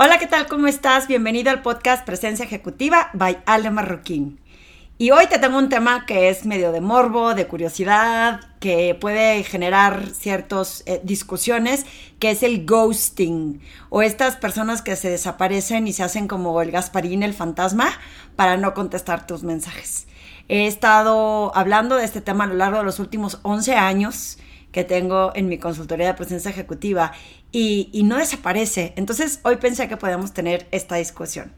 Hola, ¿qué tal? ¿Cómo estás? Bienvenido al podcast Presencia Ejecutiva by Ale Marroquín. Y hoy te tengo un tema que es medio de morbo, de curiosidad, que puede generar ciertas eh, discusiones, que es el ghosting, o estas personas que se desaparecen y se hacen como el Gasparín, el fantasma, para no contestar tus mensajes. He estado hablando de este tema a lo largo de los últimos 11 años que tengo en mi consultoría de presencia ejecutiva y, no desaparece. Entonces hoy pensé que podemos tener esta discusión.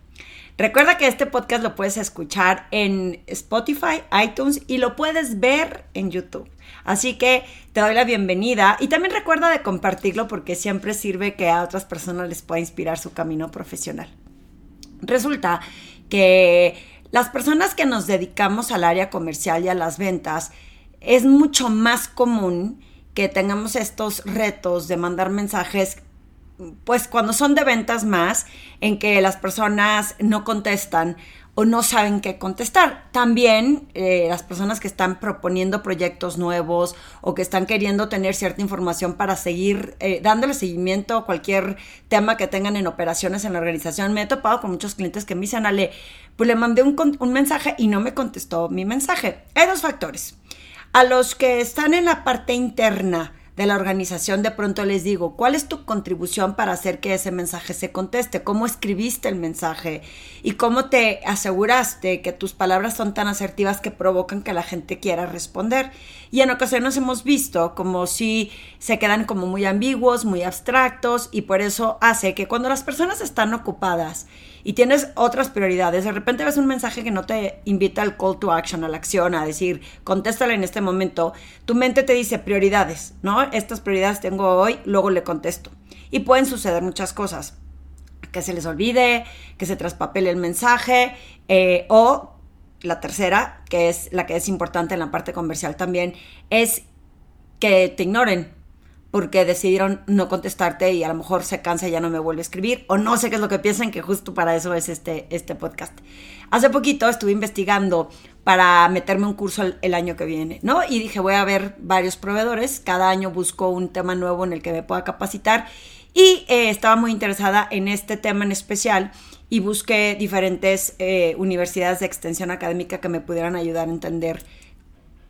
Recuerda que este podcast lo puedes escuchar en Spotify, iTunes y lo puedes ver en YouTube. Así que te doy la bienvenida y también recuerda de compartirlo porque siempre sirve que a otras personas les pueda inspirar su camino profesional. Resulta que las personas que nos dedicamos al área comercial y a las ventas es mucho más común que tengamos estos retos de mandar mensajes, pues cuando son de ventas más, en que las personas no contestan o no saben qué contestar. También eh, las personas que están proponiendo proyectos nuevos o que están queriendo tener cierta información para seguir eh, dándole seguimiento a cualquier tema que tengan en operaciones en la organización. Me he topado con muchos clientes que me dicen, Ale, pues le mandé un, un mensaje y no me contestó mi mensaje. Hay dos factores. A los que están en la parte interna de la organización, de pronto les digo, ¿cuál es tu contribución para hacer que ese mensaje se conteste? ¿Cómo escribiste el mensaje? ¿Y cómo te aseguraste que tus palabras son tan asertivas que provocan que la gente quiera responder? Y en ocasiones hemos visto como si se quedan como muy ambiguos, muy abstractos, y por eso hace que cuando las personas están ocupadas y tienes otras prioridades, de repente ves un mensaje que no te invita al call to action, a la acción, a decir, contéstale en este momento, tu mente te dice prioridades, ¿no? Estas prioridades tengo hoy, luego le contesto. Y pueden suceder muchas cosas. Que se les olvide, que se traspapele el mensaje, eh, o la tercera, que es la que es importante en la parte comercial también, es que te ignoren, porque decidieron no contestarte y a lo mejor se cansa y ya no me vuelve a escribir o no sé qué es lo que piensan que justo para eso es este, este podcast. Hace poquito estuve investigando para meterme un curso el, año que viene, ¿no? Y dije, voy a ver varios proveedores, cada año busco un tema nuevo en el que me pueda capacitar y eh, estaba muy interesada en este tema en especial y busqué diferentes eh, universidades de extensión académica que me pudieran ayudar a entender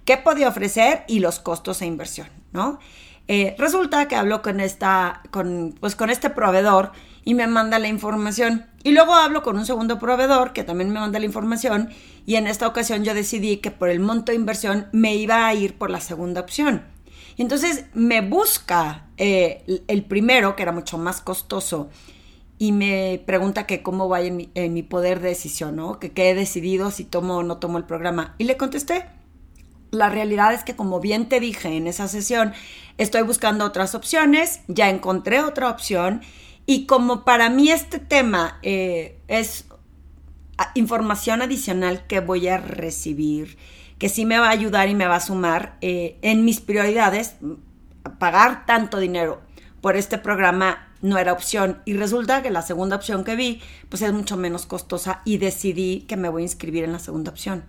qué podía ofrecer y los costos e inversión, ¿no? Eh, resulta que hablo con esta, con, pues con este proveedor y me manda la información. Y luego hablo con un segundo proveedor que también me manda la información y en esta ocasión yo decidí que por el monto de inversión me iba a ir por la segunda opción. Y entonces me busca eh, el primero, que era mucho más costoso, y me pregunta que cómo va en mi, en mi poder de decisión, ¿no? Que qué he decidido si tomo o no tomo el programa. Y le contesté, la realidad es que como bien te dije en esa sesión, estoy buscando otras opciones, ya encontré otra opción y como para mí este tema eh, es información adicional que voy a recibir, que sí me va a ayudar y me va a sumar eh, en mis prioridades, pagar tanto dinero por este programa no era opción y resulta que la segunda opción que vi pues es mucho menos costosa y decidí que me voy a inscribir en la segunda opción.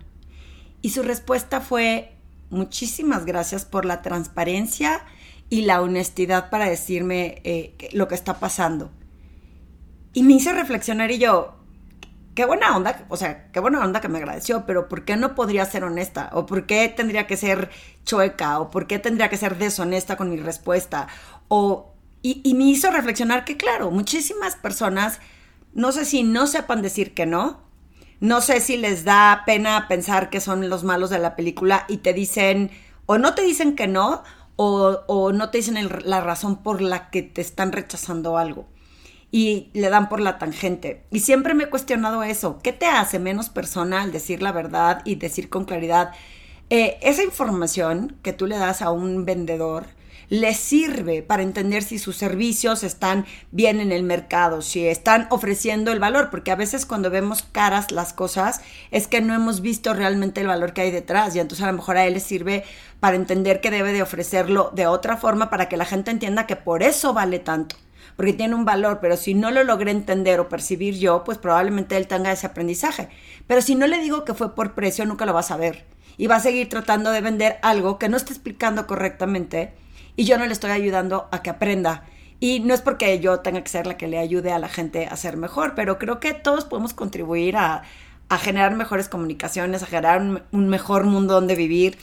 Y su respuesta fue, muchísimas gracias por la transparencia y la honestidad para decirme eh, lo que está pasando. Y me hice reflexionar y yo, qué buena onda, o sea, qué buena onda que me agradeció, pero ¿por qué no podría ser honesta? ¿O por qué tendría que ser chueca? ¿O por qué tendría que ser deshonesta con mi respuesta? O, y, me hizo reflexionar que, claro, muchísimas personas, no sé si no sepan decir que no, no sé si les da pena pensar que son los malos de la película y te dicen, o no te dicen que no, o, no te dicen la razón por la que te están rechazando algo. Y le dan por la tangente. Y siempre me he cuestionado eso. ¿Qué te hace menos persona al decir la verdad y decir con claridad? Eh, esa información que tú le das a un vendedor, le sirve para entender si sus servicios están bien en el mercado, si están ofreciendo el valor, porque a veces cuando vemos caras las cosas es que no hemos visto realmente el valor que hay detrás y entonces a lo mejor a él le sirve para entender que debe de ofrecerlo de otra forma para que la gente entienda que por eso vale tanto porque tiene un valor, pero si no lo logré entender o percibir yo, pues probablemente él tenga ese aprendizaje. Pero si no le digo que fue por precio, nunca lo va a saber. Y va a seguir tratando de vender algo que no está explicando correctamente y yo no le estoy ayudando a que aprenda. Y no es porque yo tenga que ser la que le ayude a la gente a ser mejor, pero creo que todos podemos contribuir a, generar mejores comunicaciones, a generar un, un mejor mundo donde vivir.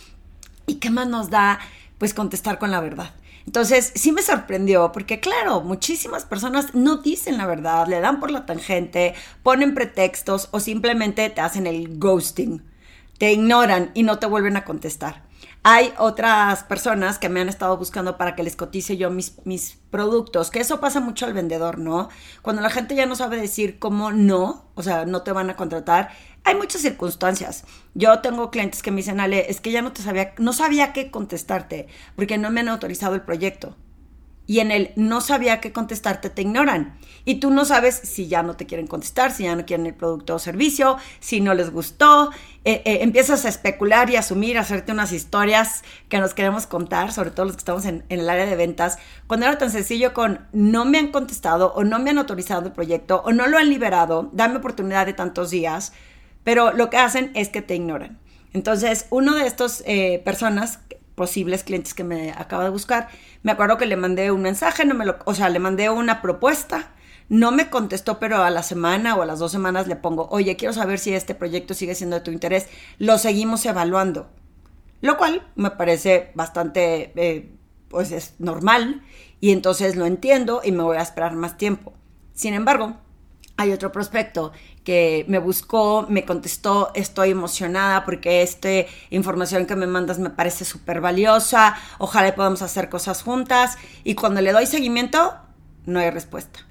¿Y qué más nos da? Pues contestar con la verdad. Entonces, sí me sorprendió porque, claro, muchísimas personas no dicen la verdad, le dan por la tangente, ponen pretextos o simplemente te hacen el ghosting, te ignoran y no te vuelven a contestar. Hay otras personas que me han estado buscando para que les cotice yo mis, mis productos, que eso pasa mucho al vendedor, ¿no? Cuando la gente ya no sabe decir cómo no, o sea, no te van a contratar, hay muchas circunstancias. Yo tengo clientes que me dicen, Ale, es que ya no te sabía, no sabía qué contestarte, porque no me han autorizado el proyecto y en el no sabía qué contestarte te ignoran. Y tú no sabes si ya no te quieren contestar, si ya no quieren el producto o servicio, si no les gustó. Eh, eh, empiezas a especular y asumir, a hacerte unas historias que nos queremos contar, sobre todo los que estamos en, el área de ventas, cuando era tan sencillo con no me han contestado o no me han autorizado el proyecto o no lo han liberado, dame oportunidad de tantos días, pero lo que hacen es que te ignoran. Entonces, uno de estas eh, personas posibles clientes que me acaba de buscar. Me acuerdo que le mandé un mensaje, no me lo, o sea, le mandé una propuesta, no me contestó, pero a la semana o a las dos semanas le pongo, oye, quiero saber si este proyecto sigue siendo de tu interés. Lo seguimos evaluando. Lo cual me parece bastante, eh, pues es normal y entonces lo entiendo y me voy a esperar más tiempo. Sin embargo, hay otro prospecto me buscó, me contestó, estoy emocionada porque esta información que me mandas me parece súper valiosa, ojalá podamos hacer cosas juntas y cuando le doy seguimiento, no hay respuesta.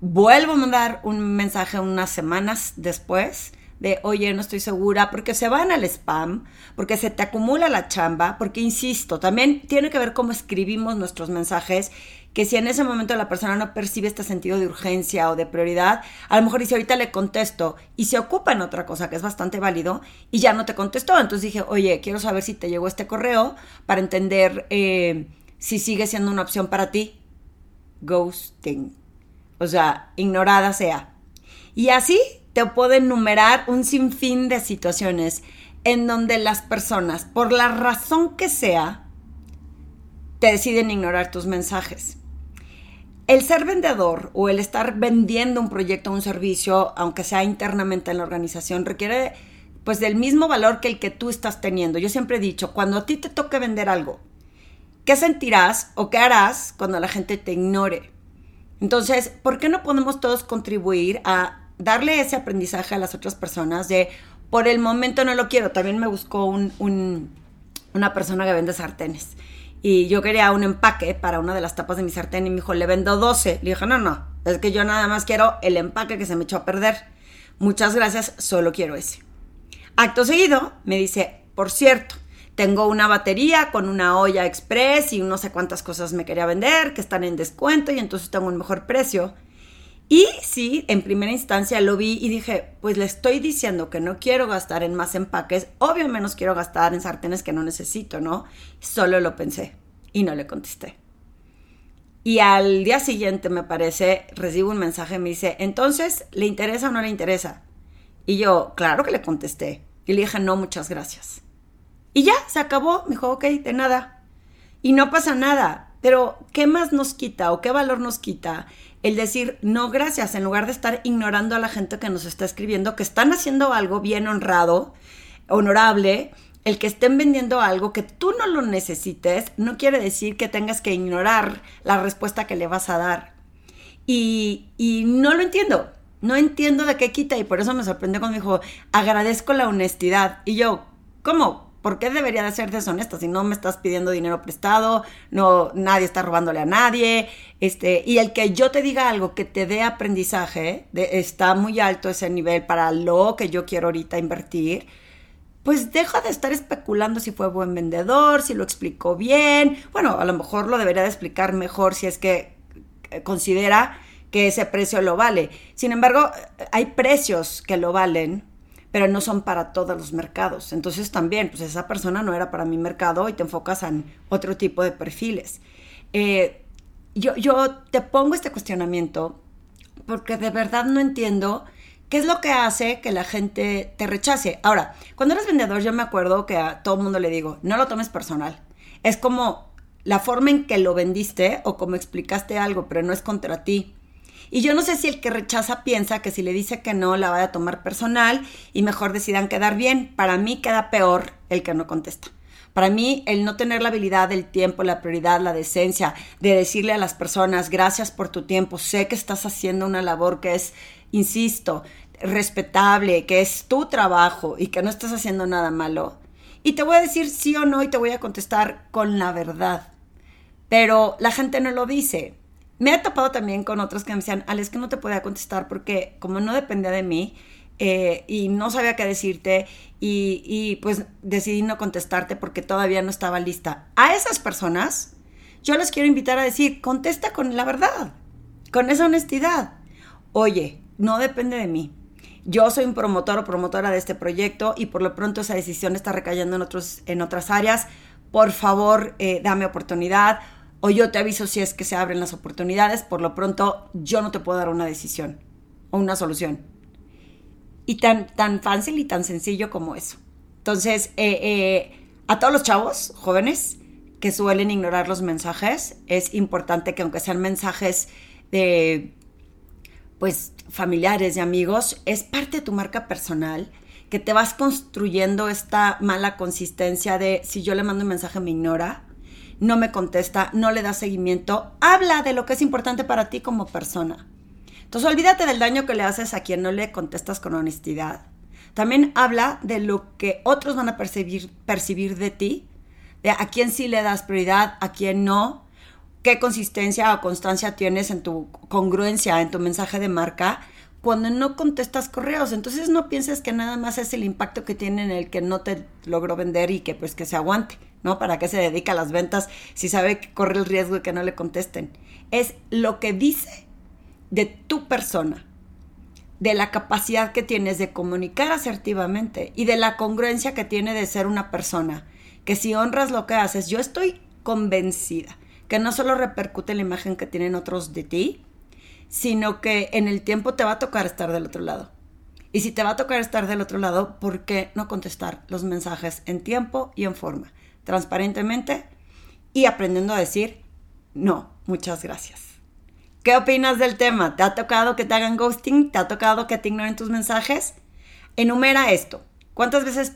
Vuelvo a mandar un mensaje unas semanas después de, oye, no estoy segura, porque se van al spam, porque se te acumula la chamba, porque, insisto, también tiene que ver cómo escribimos nuestros mensajes que si en ese momento la persona no percibe este sentido de urgencia o de prioridad, a lo mejor dice ahorita le contesto y se ocupa en otra cosa que es bastante válido y ya no te contestó. Entonces dije, oye, quiero saber si te llegó este correo para entender eh, si sigue siendo una opción para ti. Ghosting. O sea, ignorada sea. Y así te puedo enumerar un sinfín de situaciones en donde las personas, por la razón que sea, te deciden ignorar tus mensajes el ser vendedor o el estar vendiendo un proyecto o un servicio, aunque sea internamente en la organización, requiere pues del mismo valor que el que tú estás teniendo. Yo siempre he dicho, cuando a ti te toque vender algo, ¿qué sentirás o qué harás cuando la gente te ignore? Entonces, ¿por qué no podemos todos contribuir a darle ese aprendizaje a las otras personas de, por el momento no lo quiero? También me buscó una persona que vende sartenes y yo quería un empaque para una de las tapas de mi sartén y me dijo, le vendo 12. Le dije, no, no, es que yo nada más quiero el empaque que se me echó a perder. Muchas gracias, solo quiero ese. Acto seguido, me dice, por cierto, tengo una batería con una olla express y no sé cuántas cosas me quería vender que están en descuento y entonces tengo un mejor precio. Y sí, en primera instancia lo vi y dije, pues le estoy diciendo que no quiero gastar en más empaques, obvio menos quiero gastar en sartenes que no necesito, ¿no? Solo lo pensé y no le contesté. Y al día siguiente, me parece, recibo un mensaje me dice, entonces, ¿le interesa o no le interesa? Y yo, claro que le contesté. Y le dije, no, muchas gracias. Y ya, se acabó. Me dijo, ok, de nada. Y no pasa nada. Pero, ¿qué más nos quita o qué valor nos quita el decir no gracias en lugar de estar ignorando a la gente que nos está escribiendo, que están haciendo algo bien honrado, honorable, el que estén vendiendo algo que tú no lo necesites, no quiere decir que tengas que ignorar la respuesta que le vas a dar. Y, y no lo entiendo, no entiendo de qué quita y por eso me sorprendió cuando dijo, agradezco la honestidad. Y yo, ¿cómo? ¿Por qué debería de ser deshonesta si no me estás pidiendo dinero prestado? No, nadie está robándole a nadie. Este, y el que yo te diga algo que te dé aprendizaje, está muy alto ese nivel para lo que yo quiero ahorita invertir. Pues deja de estar especulando si fue buen vendedor, si lo explicó bien. Bueno, a lo mejor lo debería de explicar mejor si es que eh, considera que ese precio lo vale. Sin embargo, hay precios que lo valen pero no son para todos los mercados. Entonces también, pues esa persona no era para mi mercado y te enfocas en otro tipo de perfiles. Eh, yo, yo te pongo este cuestionamiento porque de verdad no entiendo qué es lo que hace que la gente te rechace. Ahora, cuando eres vendedor, yo me acuerdo que a todo mundo le digo, no lo tomes personal. Es como la forma en que lo vendiste o como explicaste algo, pero no es contra ti. Y yo no sé si el que rechaza piensa que si le dice que no, la vaya a tomar personal y mejor decidan quedar bien. Para mí queda peor el que no contesta. Para mí, el no tener la habilidad, el tiempo, la prioridad, la decencia de decirle a las personas, gracias por tu tiempo, sé que estás haciendo una labor que es, insisto, respetable, que es tu trabajo y que no estás haciendo nada malo. Y te voy a decir sí o no y te voy a contestar con la verdad. Pero la gente no lo dice. Me he topado también con otros que me decían, Alex, que no te podía contestar porque como no dependía de mí eh, y no sabía qué decirte y, y pues decidí no contestarte porque todavía no estaba lista. A esas personas yo les quiero invitar a decir, contesta con la verdad, con esa honestidad. Oye, no depende de mí yo soy un promotor o promotora de este proyecto y por lo pronto esa decisión está recayendo en, otros, en otras áreas. Por favor, eh, dame oportunidad o yo te aviso si es que se abren las oportunidades. Por lo pronto, yo no te puedo dar una decisión o una solución. Y tan, tan fácil y tan sencillo como eso. Entonces, eh, eh, a todos los chavos jóvenes que suelen ignorar los mensajes, es importante que aunque sean mensajes de pues familiares y amigos, es parte de tu marca personal, que te vas construyendo esta mala consistencia de si yo le mando un mensaje me ignora, no me contesta, no le da seguimiento, habla de lo que es importante para ti como persona. Entonces olvídate del daño que le haces a quien no le contestas con honestidad. También habla de lo que otros van a percibir, percibir de ti, de a quién sí le das prioridad, a quién no, qué consistencia o constancia tienes en tu congruencia, en tu mensaje de marca, cuando no contestas correos. Entonces no pienses que nada más es el impacto que tiene en el que no te logró vender y que pues que se aguante, ¿no? ¿Para qué se dedica a las ventas si sabe que corre el riesgo de que no le contesten? Es lo que dice de tu persona, de la capacidad que tienes de comunicar asertivamente y de la congruencia que tiene de ser una persona, que si honras lo que haces, yo estoy convencida que no solo repercute la imagen que tienen otros de ti, sino que en el tiempo te va a tocar estar del otro lado. Y si te va a tocar estar del otro lado, ¿por qué no contestar los mensajes en tiempo y en forma? Transparentemente y aprendiendo a decir, no, muchas gracias. ¿Qué opinas del tema? ¿Te ha tocado que te hagan ghosting? ¿Te ha tocado que te ignoren tus mensajes? Enumera esto. ¿Cuántas veces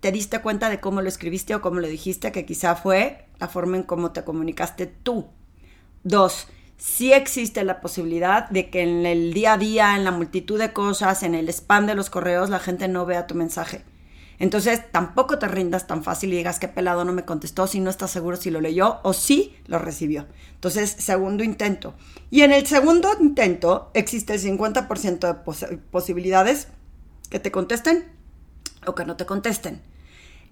te diste cuenta de cómo lo escribiste o cómo lo dijiste, que quizá fue la forma en cómo te comunicaste tú. Dos, sí existe la posibilidad de que en el día a día, en la multitud de cosas, en el spam de los correos, la gente no vea tu mensaje. Entonces, tampoco te rindas tan fácil y digas que pelado no me contestó si no estás seguro si lo leyó o si lo recibió. Entonces, segundo intento. Y en el segundo intento existe el 50% de posibilidades que te contesten o que no te contesten.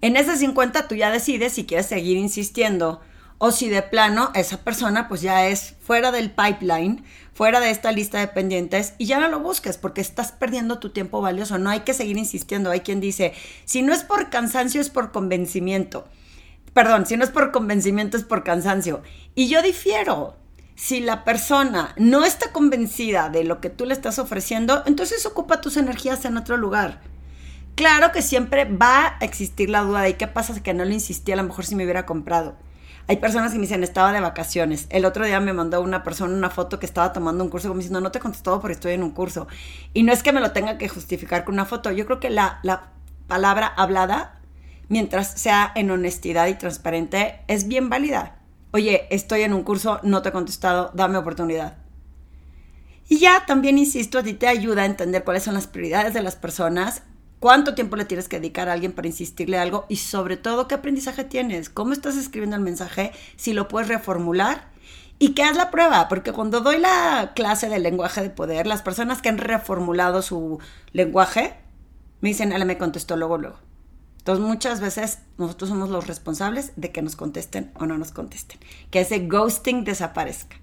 En ese 50 tú ya decides si quieres seguir insistiendo o si de plano esa persona pues ya es fuera del pipeline, fuera de esta lista de pendientes y ya no lo busques porque estás perdiendo tu tiempo valioso. No hay que seguir insistiendo. Hay quien dice, si no es por cansancio es por convencimiento. Perdón, si no es por convencimiento es por cansancio. Y yo difiero. Si la persona no está convencida de lo que tú le estás ofreciendo, entonces ocupa tus energías en otro lugar. Claro que siempre va a existir la duda de qué pasa que no le insistí, a lo mejor si me hubiera comprado. Hay personas que me dicen, estaba de vacaciones. El otro día me mandó una persona una foto que estaba tomando un curso, como diciendo, no te contestó porque estoy en un curso. Y no es que me lo tenga que justificar con una foto. Yo creo que la, la palabra hablada, mientras sea en honestidad y transparente, es bien válida. Oye, estoy en un curso, no te he contestado, dame oportunidad. Y ya también insisto, a ti te ayuda a entender cuáles son las prioridades de las personas cuánto tiempo le tienes que dedicar a alguien para insistirle algo y sobre todo qué aprendizaje tienes, cómo estás escribiendo el mensaje, si lo puedes reformular y que haz la prueba, porque cuando doy la clase del lenguaje de poder, las personas que han reformulado su lenguaje me dicen, él me contestó luego, luego. Entonces muchas veces nosotros somos los responsables de que nos contesten o no nos contesten, que ese ghosting desaparezca.